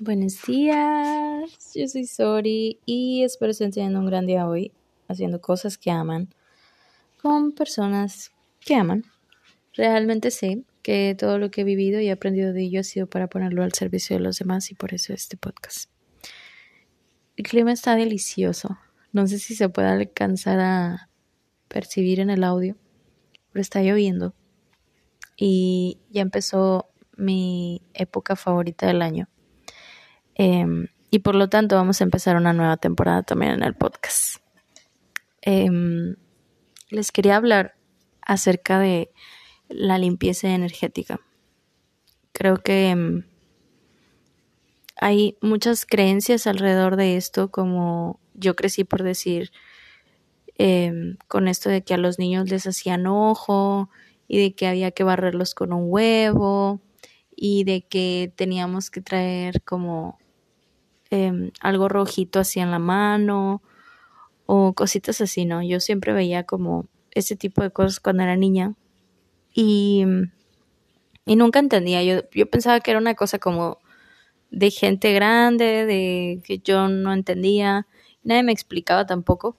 Buenos días, yo soy Sori y espero estén teniendo un gran día hoy haciendo cosas que aman con personas que aman. Realmente sé que todo lo que he vivido y aprendido de ello ha sido para ponerlo al servicio de los demás y por eso este podcast. El clima está delicioso. No sé si se puede alcanzar a percibir en el audio, pero está lloviendo y ya empezó mi época favorita del año. Em, y por lo tanto vamos a empezar una nueva temporada también en el podcast. Em, les quería hablar acerca de la limpieza energética. Creo que em, hay muchas creencias alrededor de esto, como yo crecí por decir, con esto de que a los niños les hacían ojo y de que había que barrerlos con un huevo y de que teníamos que traer como em, algo rojito así en la mano o cositas así, ¿no? Yo siempre veía como ese tipo de cosas cuando era niña y, y nunca entendía, yo, yo pensaba que era una cosa como de gente grande, de que yo no entendía, nadie me explicaba tampoco.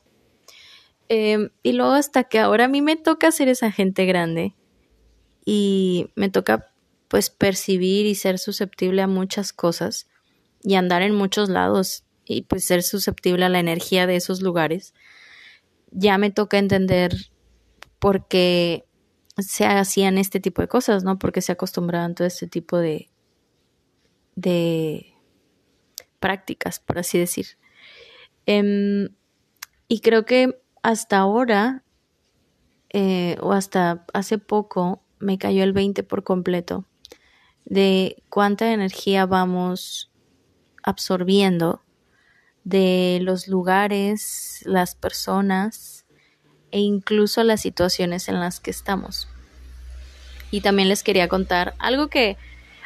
Em, y luego hasta que ahora a mí me toca ser esa gente grande y me toca pues percibir y ser susceptible a muchas cosas y andar en muchos lados y pues ser susceptible a la energía de esos lugares, ya me toca entender por qué se hacían este tipo de cosas, ¿no? Porque se acostumbraban todo este tipo de, de prácticas, por así decir. Em, y creo que hasta ahora, eh, o hasta hace poco, me cayó el 20 por completo de cuánta energía vamos absorbiendo de los lugares, las personas e incluso las situaciones en las que estamos. Y también les quería contar algo que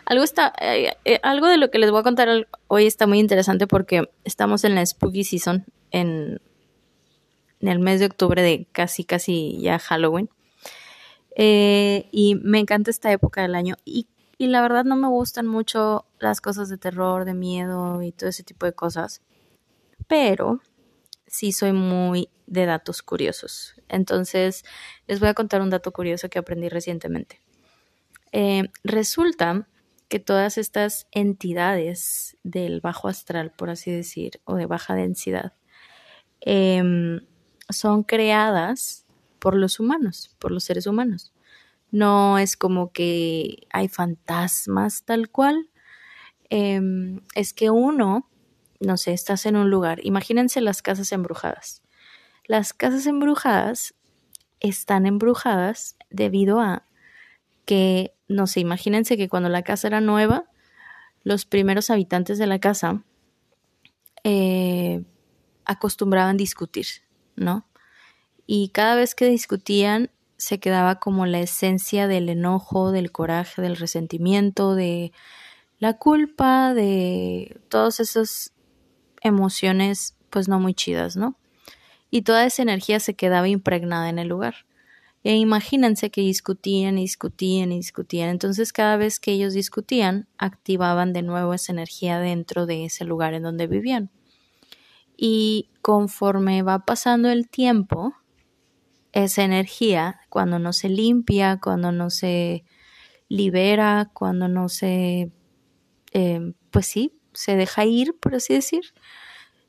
algo está eh, eh, algo de lo que les voy a contar hoy está muy interesante porque estamos en la spooky season en, el mes de octubre de casi casi ya Halloween. Eh, y me encanta esta época del año y y la verdad no me gustan mucho las cosas de terror, de miedo y todo ese tipo de cosas. Pero sí soy muy de datos curiosos. Entonces les voy a contar un dato curioso que aprendí recientemente. Eh, resulta que todas estas entidades del bajo astral, por así decir, o de baja densidad, em, son creadas por los humanos, por los seres humanos. No es como que hay fantasmas tal cual. Em, es que uno, no sé, estás en un lugar. Imagínense las casas embrujadas. Las casas embrujadas están embrujadas debido a que, no sé, imagínense que cuando la casa era nueva, los primeros habitantes de la casa eh, acostumbraban discutir, ¿no? Y cada vez que discutían, se quedaba como la esencia del enojo, del coraje, del resentimiento, de la culpa, de todas esas emociones pues no muy chidas, ¿no? Y toda esa energía se quedaba impregnada en el lugar. E imagínense que discutían y discutían y discutían. Entonces cada vez que ellos discutían, activaban de nuevo esa energía dentro de ese lugar en donde vivían. Y conforme va pasando el tiempo, esa energía cuando no se limpia, cuando no se libera, cuando no se, em, pues sí, se deja ir, por así decir,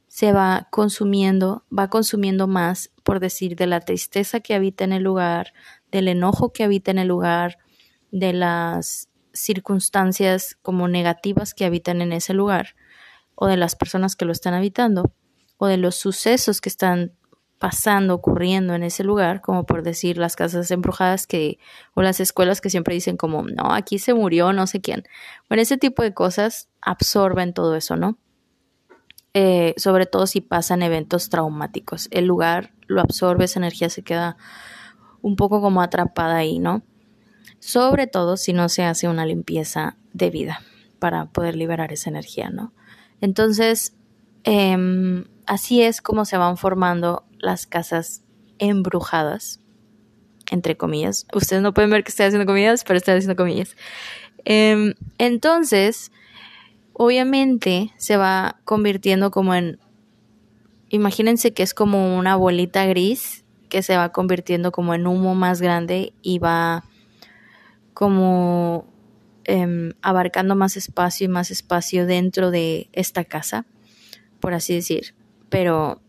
se va consumiendo, va consumiendo más, por decir, de la tristeza que habita en el lugar, del enojo que habita en el lugar, de las circunstancias como negativas que habitan en ese lugar, o de las personas que lo están habitando, o de los sucesos que están pasando, ocurriendo en ese lugar, como por decir las casas embrujadas que, o las escuelas que siempre dicen como, no, aquí se murió no sé quién. Bueno, ese tipo de cosas absorben todo eso, ¿no? Eh, sobre todo si pasan eventos traumáticos. El lugar lo absorbe, esa energía se queda un poco como atrapada ahí, ¿no? Sobre todo si no se hace una limpieza de vida para poder liberar esa energía, ¿no? Entonces, em, así es como se van formando las casas embrujadas, entre comillas. Ustedes no pueden ver que estoy haciendo comillas, pero estoy haciendo comillas. Em, entonces, obviamente se va convirtiendo como en, imagínense que es como una bolita gris que se va convirtiendo como en humo más grande y va como em, abarcando más espacio y más espacio dentro de esta casa, por así decir. Pero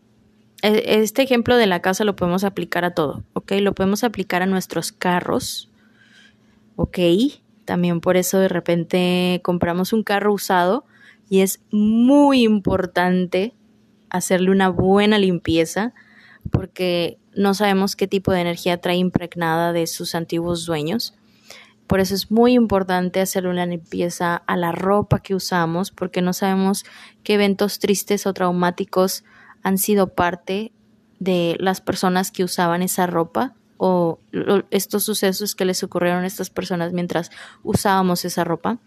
e, este ejemplo de la casa lo podemos aplicar a todo, ¿ok? Lo podemos aplicar a nuestros carros, ¿ok? También por eso de repente compramos un carro usado y es muy importante hacerle una buena limpieza porque no sabemos qué tipo de energía trae impregnada de sus antiguos dueños. Por eso es muy importante hacerle una limpieza a la ropa que usamos porque no sabemos qué eventos tristes o traumáticos han sido parte de las personas que usaban esa ropa o estos sucesos que les ocurrieron a estas personas mientras usábamos esa ropa.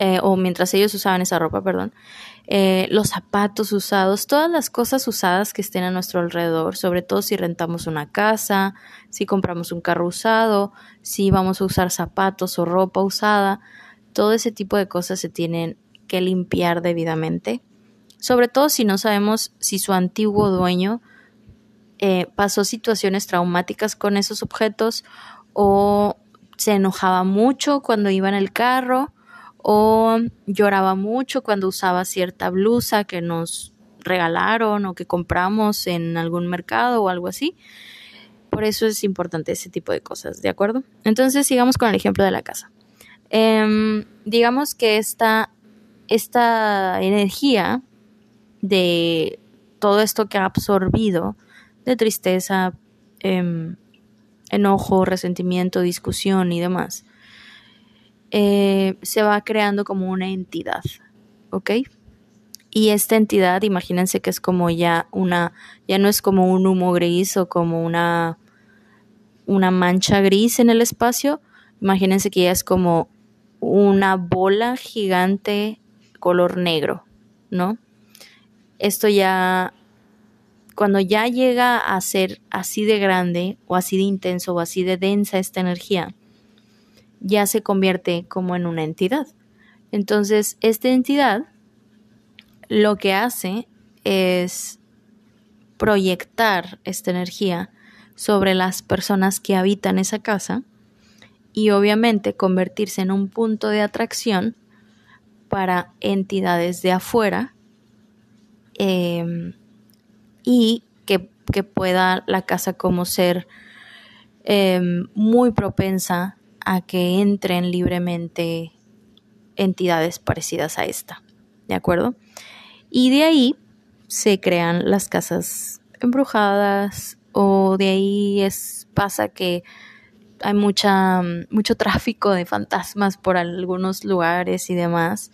Eh, o mientras ellos usaban esa ropa, perdón, eh, los zapatos usados, todas las cosas usadas que estén a nuestro alrededor, sobre todo si rentamos una casa, si compramos un carro usado, si vamos a usar zapatos o ropa usada, todo ese tipo de cosas se tienen que limpiar debidamente, sobre todo si no sabemos si su antiguo dueño eh, pasó situaciones traumáticas con esos objetos o se enojaba mucho cuando iba en el carro o lloraba mucho cuando usaba cierta blusa que nos regalaron o que compramos en algún mercado o algo así. Por eso es importante ese tipo de cosas, ¿de acuerdo? Entonces sigamos con el ejemplo de la casa. Em, digamos que esta, esta energía de todo esto que ha absorbido de tristeza, em, enojo, resentimiento, discusión y demás, eh, se va creando como una entidad, ¿ok? Y esta entidad, imagínense que es como ya una, ya no es como un humo gris o como una, una mancha gris en el espacio, imagínense que ya es como una bola gigante color negro, ¿no? Esto ya, cuando ya llega a ser así de grande o así de intenso o así de densa esta energía, ya se convierte como en una entidad. Entonces, esta entidad lo que hace es proyectar esta energía sobre las personas que habitan esa casa y obviamente convertirse en un punto de atracción para entidades de afuera em, y que, pueda la casa como ser em, muy propensa a que entren libremente entidades parecidas a esta. ¿De acuerdo? Y de ahí se crean las casas embrujadas o de ahí es pasa que hay mucha mucho tráfico de fantasmas por algunos lugares y demás.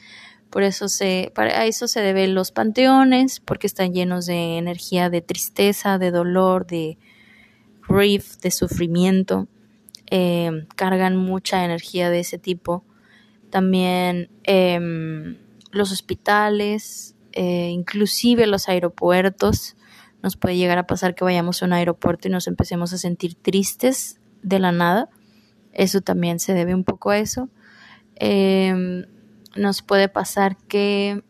Por eso se para eso se deben los panteones porque están llenos de energía de tristeza, de dolor, de grief, de sufrimiento. Eh, cargan mucha energía de ese tipo. También em, los hospitales, eh, inclusive los aeropuertos. Nos puede llegar a pasar que vayamos a un aeropuerto y nos empecemos a sentir tristes de la nada. Eso también se debe un poco a eso. Em, nos puede pasar que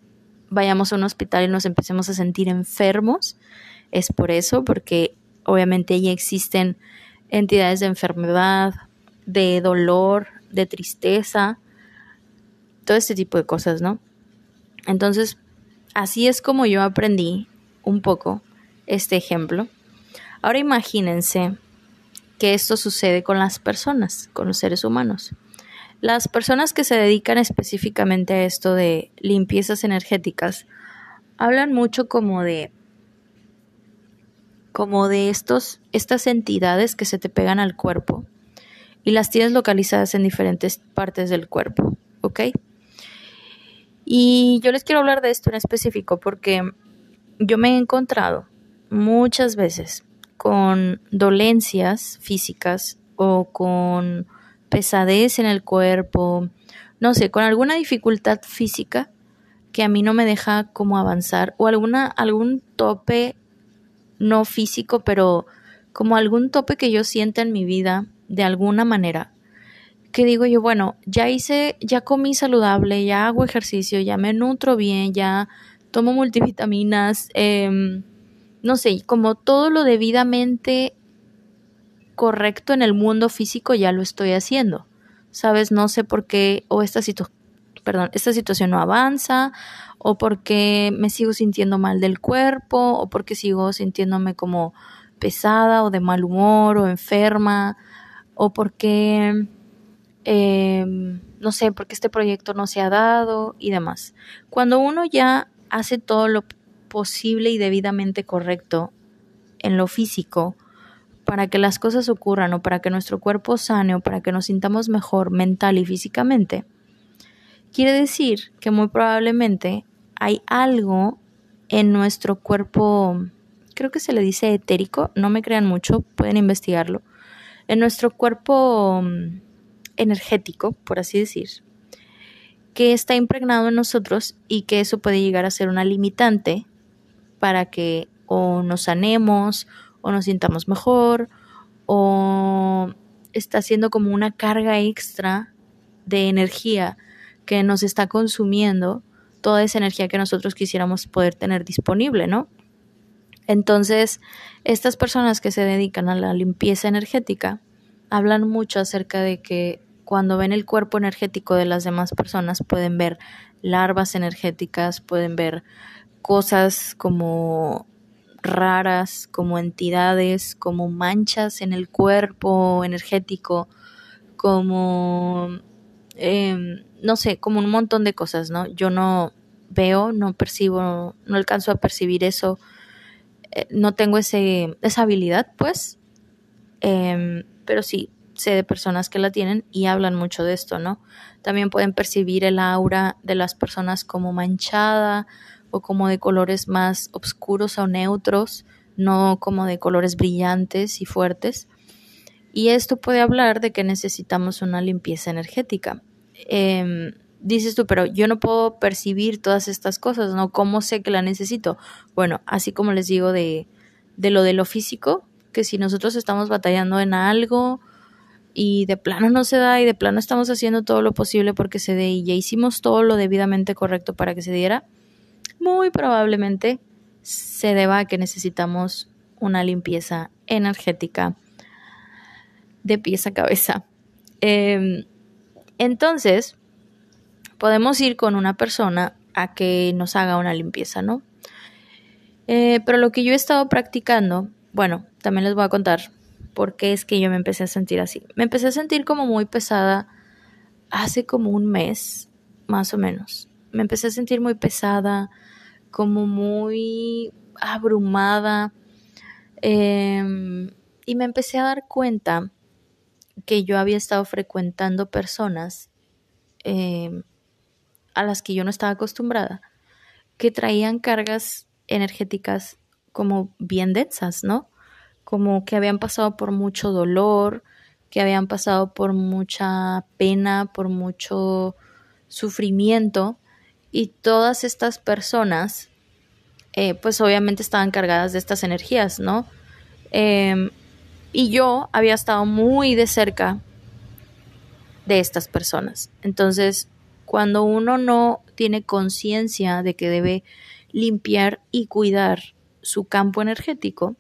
vayamos a un hospital y nos empecemos a sentir enfermos. Es por eso, porque obviamente ya existen entidades de enfermedad, de dolor, de tristeza, todo este tipo de cosas, ¿no? Entonces, así es como yo aprendí un poco este ejemplo. Ahora imagínense que esto sucede con las personas, con los seres humanos. Las personas que se dedican específicamente a esto de limpiezas energéticas hablan mucho como de como de estos, estas entidades que se te pegan al cuerpo y las tienes localizadas en diferentes partes del cuerpo, ¿ok? Y yo les quiero hablar de esto en específico porque yo me he encontrado muchas veces con dolencias físicas o con pesadez en el cuerpo, no sé, con alguna dificultad física que a mí no me deja como avanzar o alguna algún tope no físico, pero como algún tope que yo sienta en mi vida de alguna manera que digo yo, bueno, ya hice, ya comí saludable, ya hago ejercicio, ya me nutro bien, ya tomo multivitaminas, em, no sé, como todo lo debidamente correcto en el mundo físico ya lo estoy haciendo. ¿Sabes? No sé por qué o esta perdón, esta situación no avanza, o porque me sigo sintiendo mal del cuerpo, o porque sigo sintiéndome como pesada o de mal humor o enferma, o porque, em, no sé, porque este proyecto no se ha dado y demás. Cuando uno ya hace todo lo posible y debidamente correcto en lo físico, para que las cosas ocurran o para que nuestro cuerpo sane o para que nos sintamos mejor mental y físicamente, quiere decir que muy probablemente hay algo en nuestro cuerpo, creo que se le dice etérico, no me crean mucho, pueden investigarlo, en nuestro cuerpo mm, energético, por así decir, que está impregnado en nosotros y que eso puede llegar a ser una limitante para que o nos sanemos o nos sintamos mejor o está siendo como una carga extra de energía que nos está consumiendo toda esa energía que nosotros quisiéramos poder tener disponible, ¿no? Entonces, estas personas que se dedican a la limpieza energética hablan mucho acerca de que cuando ven el cuerpo energético de las demás personas pueden ver larvas energéticas, pueden ver cosas como raras, como entidades, como manchas en el cuerpo energético, como, em, no sé, como un montón de cosas, ¿no? Yo no veo, no percibo, no alcanzo a percibir eso, eh, no tengo ese, esa habilidad, pues, em, pero sí, sé de personas que la tienen y hablan mucho de esto, ¿no? También pueden percibir el aura de las personas como manchada, o como de colores más oscuros o neutros, no como de colores brillantes y fuertes. Y esto puede hablar de que necesitamos una limpieza energética. Em, dices tú, pero yo no puedo percibir todas estas cosas, ¿no? ¿Cómo sé que la necesito? Bueno, así como les digo de, de lo de lo físico, que si nosotros estamos batallando en algo y de plano no se da y de plano estamos haciendo todo lo posible porque se dé y ya hicimos todo lo debidamente correcto para que se diera, muy probablemente se deba a que necesitamos una limpieza energética de pies a cabeza. Em, entonces, podemos ir con una persona a que nos haga una limpieza, ¿no? Eh, pero lo que yo he estado practicando, bueno, también les voy a contar por qué es que yo me empecé a sentir así. Me empecé a sentir como muy pesada hace como un mes, más o menos. Me empecé a sentir muy pesada, como muy abrumada em, y me empecé a dar cuenta que yo había estado frecuentando personas em, a las que yo no estaba acostumbrada, que traían cargas energéticas como bien densas, ¿no? Como que habían pasado por mucho dolor, que habían pasado por mucha pena, por mucho sufrimiento y todas estas personas, eh, pues obviamente estaban cargadas de estas energías, ¿no? Em, y yo había estado muy de cerca de estas personas. Entonces, cuando uno no tiene conciencia de que debe limpiar y cuidar su campo energético,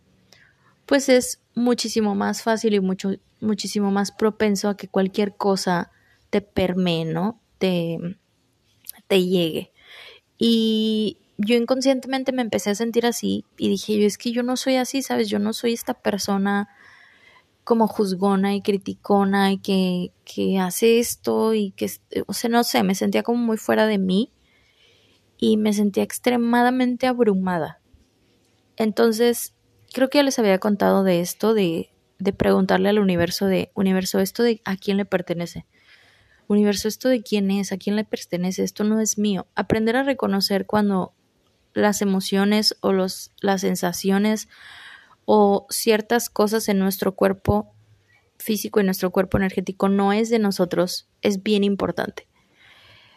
pues es muchísimo más fácil y mucho, muchísimo más propenso a que cualquier cosa te permee, ¿no? Te, te llegue. Y yo inconscientemente me empecé a sentir así y dije, yo es que yo no soy así, ¿sabes? Yo no soy esta persona como juzgona y criticona y que, que hace esto y que, o sea, no sé, me sentía como muy fuera de mí y me sentía extremadamente abrumada. Entonces, creo que ya les había contado de esto, de, de preguntarle al universo de, universo, esto de a quién le pertenece universo, ¿esto de quién es? ¿A quién le pertenece? Esto no es mío. Aprender a reconocer cuando las emociones o los, las sensaciones o ciertas cosas en nuestro cuerpo físico y nuestro cuerpo energético no es de nosotros es bien importante.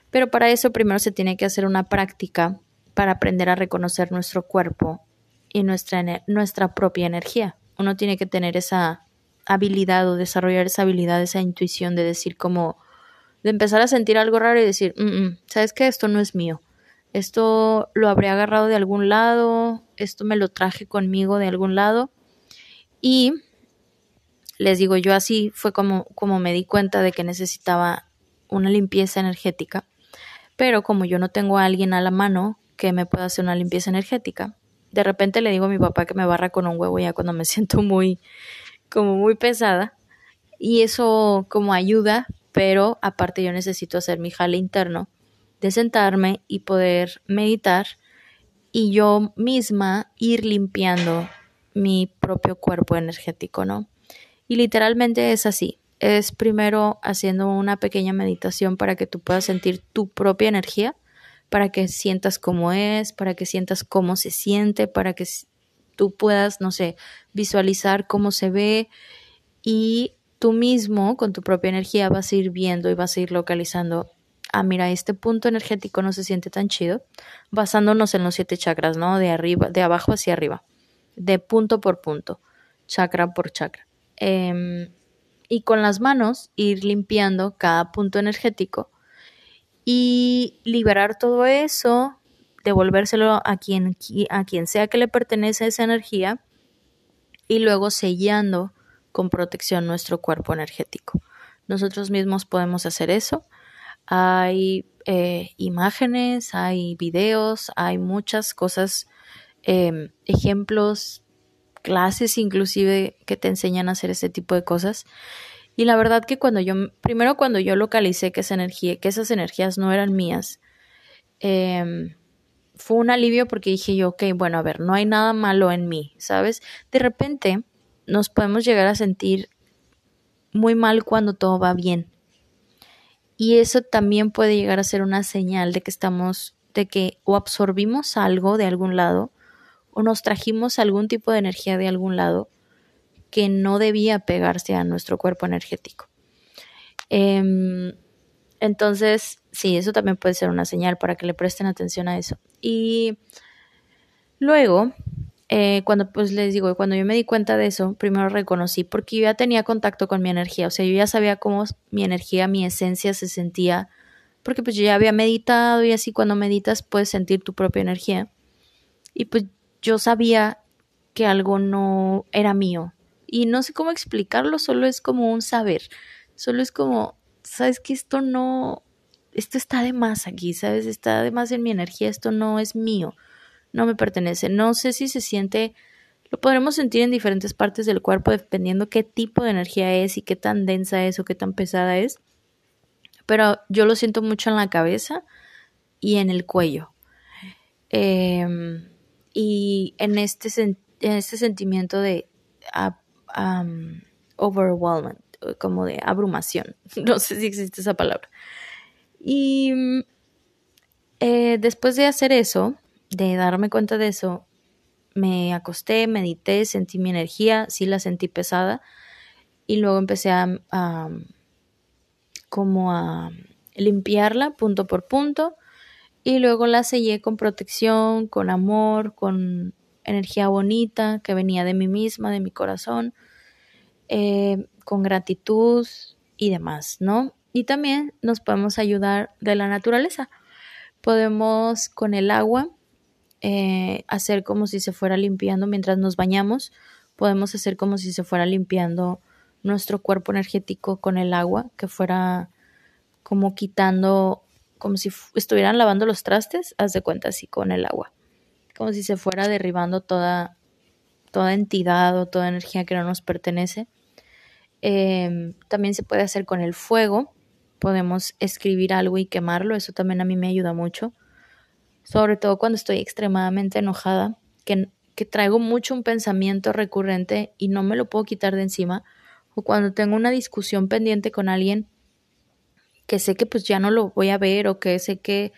Pero para eso primero se tiene que hacer una práctica para aprender a reconocer nuestro cuerpo y nuestra, nuestra propia energía. Uno tiene que tener esa habilidad o desarrollar esa habilidad, esa intuición de decir como, de empezar a sentir algo raro y decir, mm, mm, ¿sabes qué? Esto no es mío. Esto lo habré agarrado de algún lado, esto me lo traje conmigo de algún lado. Y les digo, yo así fue como, como me di cuenta de que necesitaba una limpieza energética. Pero como yo no tengo a alguien a la mano que me pueda hacer una limpieza energética, de repente le digo a mi papá que me barra con un huevo ya cuando me siento muy, como muy pesada. Y eso como ayuda, pero aparte yo necesito hacer mi jale interno de sentarme y poder meditar y yo misma ir limpiando mi propio cuerpo energético, ¿no? Y literalmente es así. Es primero haciendo una pequeña meditación para que tú puedas sentir tu propia energía, para que sientas cómo es, para que sientas cómo se siente, para que tú puedas, no sé, visualizar cómo se ve y tú mismo con tu propia energía vas a ir viendo y vas a ir localizando, ah, mira, este punto energético no se siente tan chido, basándonos en los siete chakras, ¿no? De arriba, de abajo hacia arriba, de punto por punto, chakra por chakra. Em, y con las manos ir limpiando cada punto energético y liberar todo eso, devolvérselo a quien, a quien sea que le pertenece esa energía y luego sellando con protección nuestro cuerpo energético. Nosotros mismos podemos hacer eso. Hay eh, imágenes, hay videos, hay muchas cosas, em, ejemplos clases inclusive que te enseñan a hacer ese tipo de cosas. Y la verdad que cuando yo, primero cuando yo localicé que esa energía, que esas energías no eran mías, em, fue un alivio porque dije yo, ok, bueno, a ver, no hay nada malo en mí, ¿sabes? De repente nos podemos llegar a sentir muy mal cuando todo va bien. Y eso también puede llegar a ser una señal de que estamos, de que o absorbimos algo de algún lado o nos trajimos algún tipo de energía de algún lado que no debía pegarse a nuestro cuerpo energético. Em, entonces, sí, eso también puede ser una señal para que le presten atención a eso. Y luego, eh, cuando pues les digo, cuando yo me di cuenta de eso, primero reconocí, porque yo ya tenía contacto con mi energía, o sea, yo ya sabía cómo mi energía, mi esencia se sentía, porque pues yo ya había meditado y así cuando meditas puedes sentir tu propia energía. Y pues yo sabía que algo no era mío. Y no sé cómo explicarlo, solo es como un saber. Solo es como, sabes que esto no, esto está de más aquí, sabes, está de más en mi energía, esto no es mío, no me pertenece. No sé si se siente, lo podremos sentir en diferentes partes del cuerpo dependiendo qué tipo de energía es y qué tan densa es o qué tan pesada es. Pero yo lo siento mucho en la cabeza y en el cuello. Eh, y en este, en este sentimiento de overwhelming, como de abrumación, no sé si existe esa palabra. Y eh, después de hacer eso, de darme cuenta de eso, me acosté, medité, sentí mi energía, sí la sentí pesada y luego empecé a, como a limpiarla punto por punto y luego la sellé con protección, con amor, con energía bonita que venía de mí misma, de mi corazón, eh, con gratitud y demás, ¿no? Y también nos podemos ayudar de la naturaleza. Podemos con el agua eh, hacer como si se fuera limpiando mientras nos bañamos. Podemos hacer como si se fuera limpiando nuestro cuerpo energético con el agua, que fuera como quitando como si estuvieran lavando los trastes, haz de cuenta así con el agua, como si se fuera derribando toda, toda entidad o toda energía que no nos pertenece. Em, también se puede hacer con el fuego, podemos escribir algo y quemarlo, eso también a mí me ayuda mucho, sobre todo cuando estoy extremadamente enojada, que, que traigo mucho un pensamiento recurrente y no me lo puedo quitar de encima, o cuando tengo una discusión pendiente con alguien que sé que pues ya no lo voy a ver o que sé que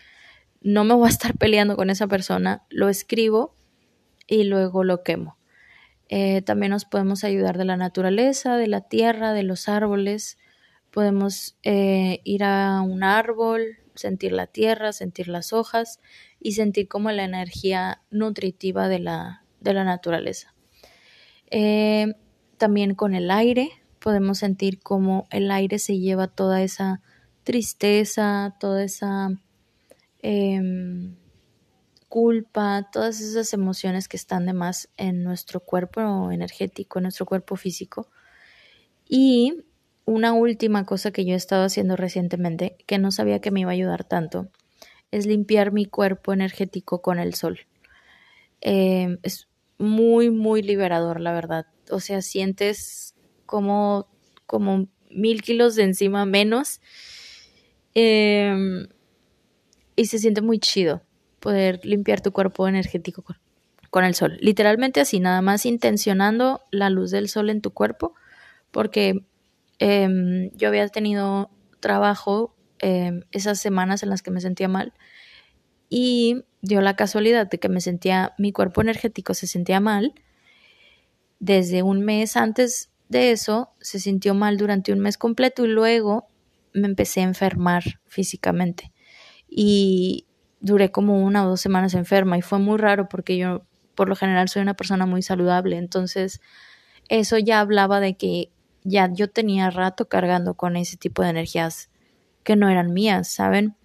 no me voy a estar peleando con esa persona, lo escribo y luego lo quemo. Eh, también nos podemos ayudar de la naturaleza, de la tierra, de los árboles. Podemos eh, ir a un árbol, sentir la tierra, sentir las hojas y sentir como la energía nutritiva de la, de la naturaleza. Eh, también con el aire podemos sentir como el aire se lleva toda esa tristeza, toda esa em, culpa, todas esas emociones que están de más en nuestro cuerpo energético, en nuestro cuerpo físico. Y una última cosa que yo he estado haciendo recientemente, que no sabía que me iba a ayudar tanto, es limpiar mi cuerpo energético con el sol. Em, es muy, muy liberador, la verdad. O sea, sientes como, como mil kilos de encima menos. Em, y se siente muy chido poder limpiar tu cuerpo energético con, el sol. Literalmente así, nada más intencionando la luz del sol en tu cuerpo, porque em, yo había tenido trabajo em, esas semanas en las que me sentía mal y dio la casualidad de que me sentía, mi cuerpo energético se sentía mal. Desde un mes antes de eso, se sintió mal durante un mes completo y luego me empecé a enfermar físicamente. Y duré como una o dos semanas enferma y fue muy raro porque yo por lo general soy una persona muy saludable. Entonces, eso ya hablaba de que ya yo tenía rato cargando con ese tipo de energías que no eran mías, ¿saben?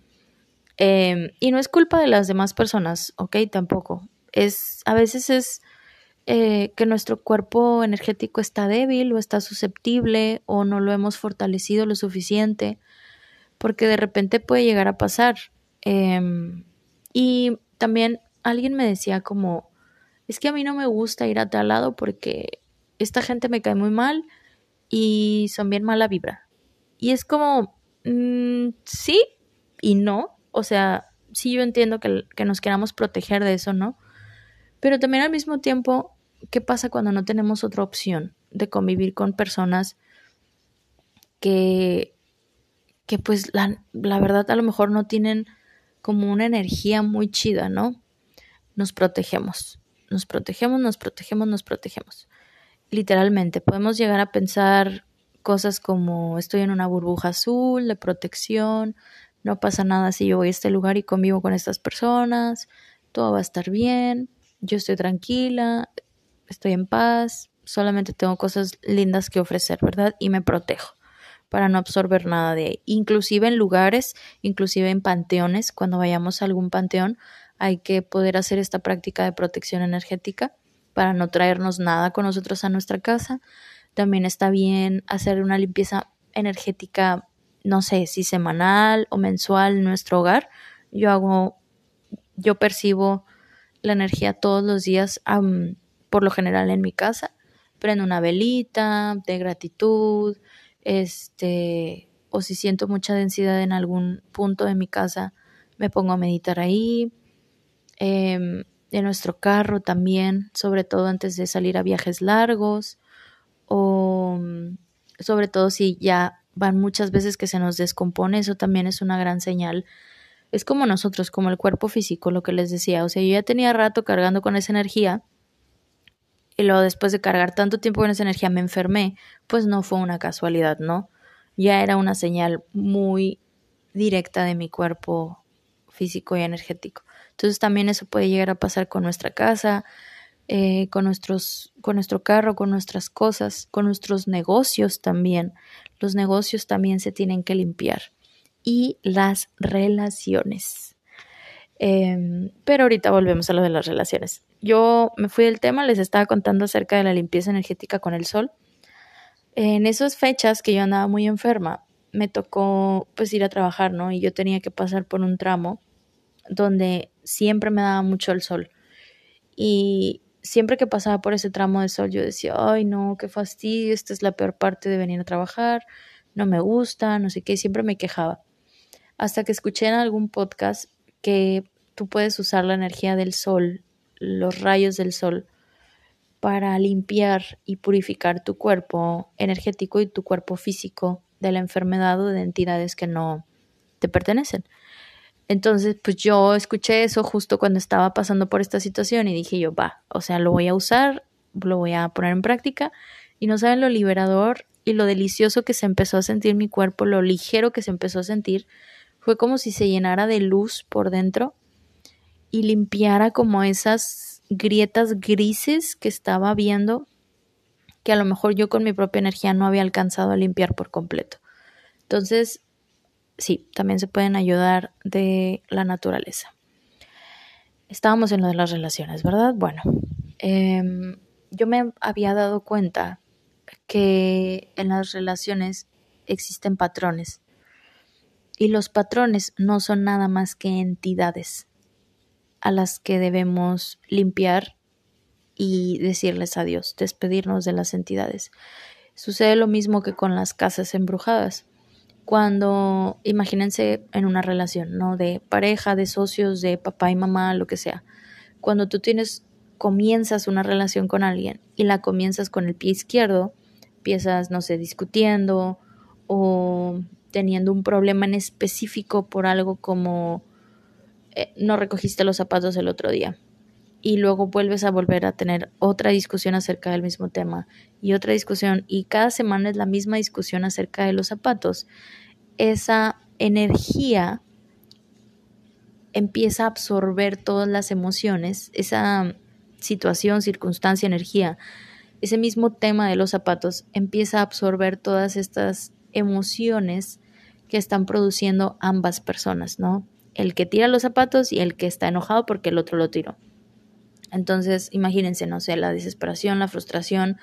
Em, y no es culpa de las demás personas, ¿ok? Tampoco. Es, a veces es eh, que nuestro cuerpo energético está débil o está susceptible o no lo hemos fortalecido lo suficiente, porque de repente puede llegar a pasar. Em, y también alguien me decía como, es que a mí no me gusta ir a tal lado porque esta gente me cae muy mal y son bien mala vibra. Y es como, mm, sí y no, o sea, sí yo entiendo que, que nos queramos proteger de eso, ¿no? Pero también al mismo tiempo, ¿qué pasa cuando no tenemos otra opción de convivir con personas que, que pues la, la verdad a lo mejor no tienen como una energía muy chida, ¿no? Nos protegemos, nos protegemos, nos protegemos, nos protegemos. Literalmente, podemos llegar a pensar cosas como estoy en una burbuja azul de protección, no pasa nada si yo voy a este lugar y convivo con estas personas, todo va a estar bien, yo estoy tranquila, estoy en paz, solamente tengo cosas lindas que ofrecer, ¿verdad? Y me protejo para no absorber nada de ahí. Inclusive en lugares, inclusive en panteones, cuando vayamos a algún panteón, hay que poder hacer esta práctica de protección energética para no traernos nada con nosotros a nuestra casa. También está bien hacer una limpieza energética no sé si semanal o mensual en nuestro hogar. Yo hago, yo percibo la energía todos los días, por lo general en mi casa. Prendo una velita de gratitud, este, o si siento mucha densidad en algún punto de mi casa, me pongo a meditar ahí. Eh, en nuestro carro también, sobre todo antes de salir a viajes largos, o mm, sobre todo si ya van muchas veces que se nos descompone, eso también es una gran señal. Es como nosotros, como el cuerpo físico, lo que les decía. O sea, yo ya tenía rato cargando con esa energía y luego después de cargar tanto tiempo con esa energía me enfermé, pues no fue una casualidad, ¿no? Ya era una señal muy directa de mi cuerpo físico y energético. Entonces también eso puede llegar a pasar con nuestra casa, eh, con, nuestros, con nuestro carro, con nuestras cosas, con nuestros negocios también. Los negocios también se tienen que limpiar. Y las relaciones. Em, pero ahorita volvemos a lo de las relaciones. Yo me fui del tema, les estaba contando acerca de la limpieza energética con el sol. En esas fechas que yo andaba muy enferma, me tocó pues ir a trabajar, ¿no? Y yo tenía que pasar por un tramo donde siempre me daba mucho el sol. Y siempre que pasaba por ese tramo de sol yo decía, ay no, qué fastidio, esta es la peor parte de venir a trabajar, no me gusta, no sé qué, siempre me quejaba. Hasta que escuché en algún podcast que tú puedes usar la energía del sol, los rayos del sol, para limpiar y purificar tu cuerpo energético y tu cuerpo físico de la enfermedad o de entidades que no te pertenecen. Entonces, pues yo escuché eso justo cuando estaba pasando por esta situación y dije yo, va, o sea, lo voy a usar, lo voy a poner en práctica y no saben lo liberador y lo delicioso que se empezó a sentir mi cuerpo, lo ligero que se empezó a sentir, fue como si se llenara de luz por dentro y limpiara como esas grietas grises que estaba viendo que a lo mejor yo con mi propia energía no había alcanzado a limpiar por completo. Entonces, sí, también se pueden ayudar de la naturaleza. Estábamos en lo de las relaciones, ¿verdad? Bueno, em, yo me había dado cuenta que en las relaciones existen patrones y los patrones no son nada más que entidades a las que debemos limpiar y decirles adiós, despedirnos de las entidades. Sucede lo mismo que con las casas embrujadas. Cuando, imagínense en una relación, ¿no? De pareja, de socios, de papá y mamá, lo que sea. Cuando tú tienes, comienzas una relación con alguien y la comienzas con el pie izquierdo, empiezas, no sé, discutiendo o teniendo un problema en específico por algo como eh, no recogiste los zapatos el otro día y luego vuelves a volver a tener otra discusión acerca del mismo tema y otra discusión y cada semana es la misma discusión acerca de los zapatos, esa energía empieza a absorber todas las emociones, esa situación, circunstancia, energía, ese mismo tema de los zapatos empieza a absorber todas estas emociones que están produciendo ambas personas, ¿no? El que tira los zapatos y el que está enojado porque el otro lo tiró. Entonces, imagínense, no sé, la desesperación, la frustración,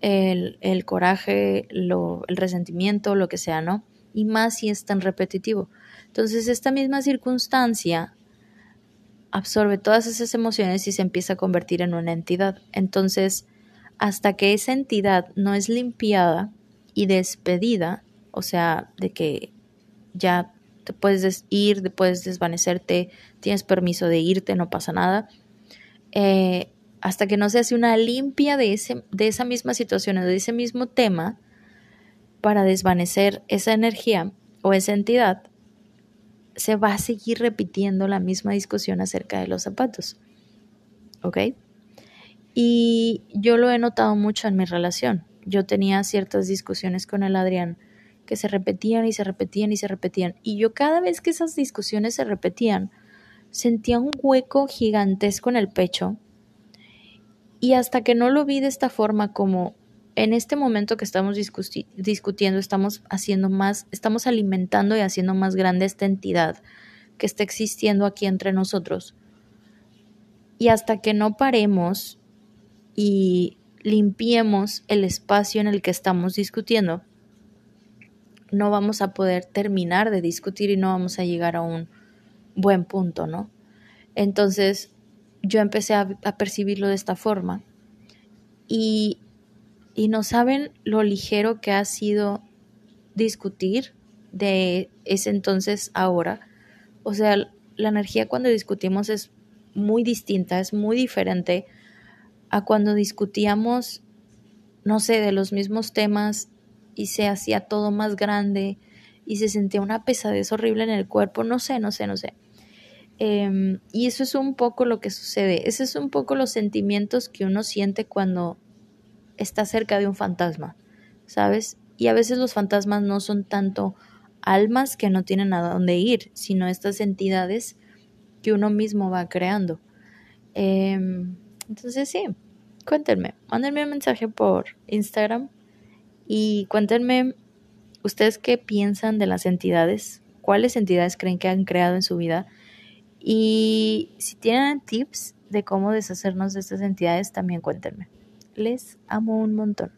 el, coraje, lo, el resentimiento, lo que sea, ¿no? Y más si es tan repetitivo. Entonces, esta misma circunstancia absorbe todas esas emociones y se empieza a convertir en una entidad. Entonces, hasta que esa entidad no es limpiada y despedida, o sea, de que ya te puedes ir, puedes desvanecerte, tienes permiso de irte, no pasa nada, eh, hasta que no se hace una limpia de, ese, de esa misma situación o de ese mismo tema para desvanecer esa energía o esa entidad, se va a seguir repitiendo la misma discusión acerca de los zapatos. ¿Ok? Y yo lo he notado mucho en mi relación. Yo tenía ciertas discusiones con el Adrián que se repetían y se repetían y se repetían. Y yo cada vez que esas discusiones se repetían, sentía un hueco gigantesco en el pecho y hasta que no lo vi de esta forma como en este momento que estamos discutiendo estamos haciendo más, estamos alimentando y haciendo más grande esta entidad que está existiendo aquí entre nosotros. Y hasta que no paremos y limpiemos el espacio en el que estamos discutiendo, no vamos a poder terminar de discutir y no vamos a llegar a un buen punto, ¿no? Entonces yo empecé a, percibirlo de esta forma y, y no saben lo ligero que ha sido discutir de ese entonces ahora. O sea, la energía cuando discutimos es muy distinta, es muy diferente a cuando discutíamos, no sé, de los mismos temas y se hacía todo más grande y se sentía una pesadez horrible en el cuerpo, no sé, no sé, no sé. Em, y eso es un poco lo que sucede, ese es un poco los sentimientos que uno siente cuando está cerca de un fantasma, ¿sabes? Y a veces los fantasmas no son tanto almas que no tienen a dónde ir, sino estas entidades que uno mismo va creando. Em, entonces sí, cuéntenme, mándenme un mensaje por Instagram y cuéntenme ustedes qué piensan de las entidades, cuáles entidades creen que han creado en su vida y si tienen tips de cómo deshacernos de estas entidades, también cuéntenme. Les amo un montón.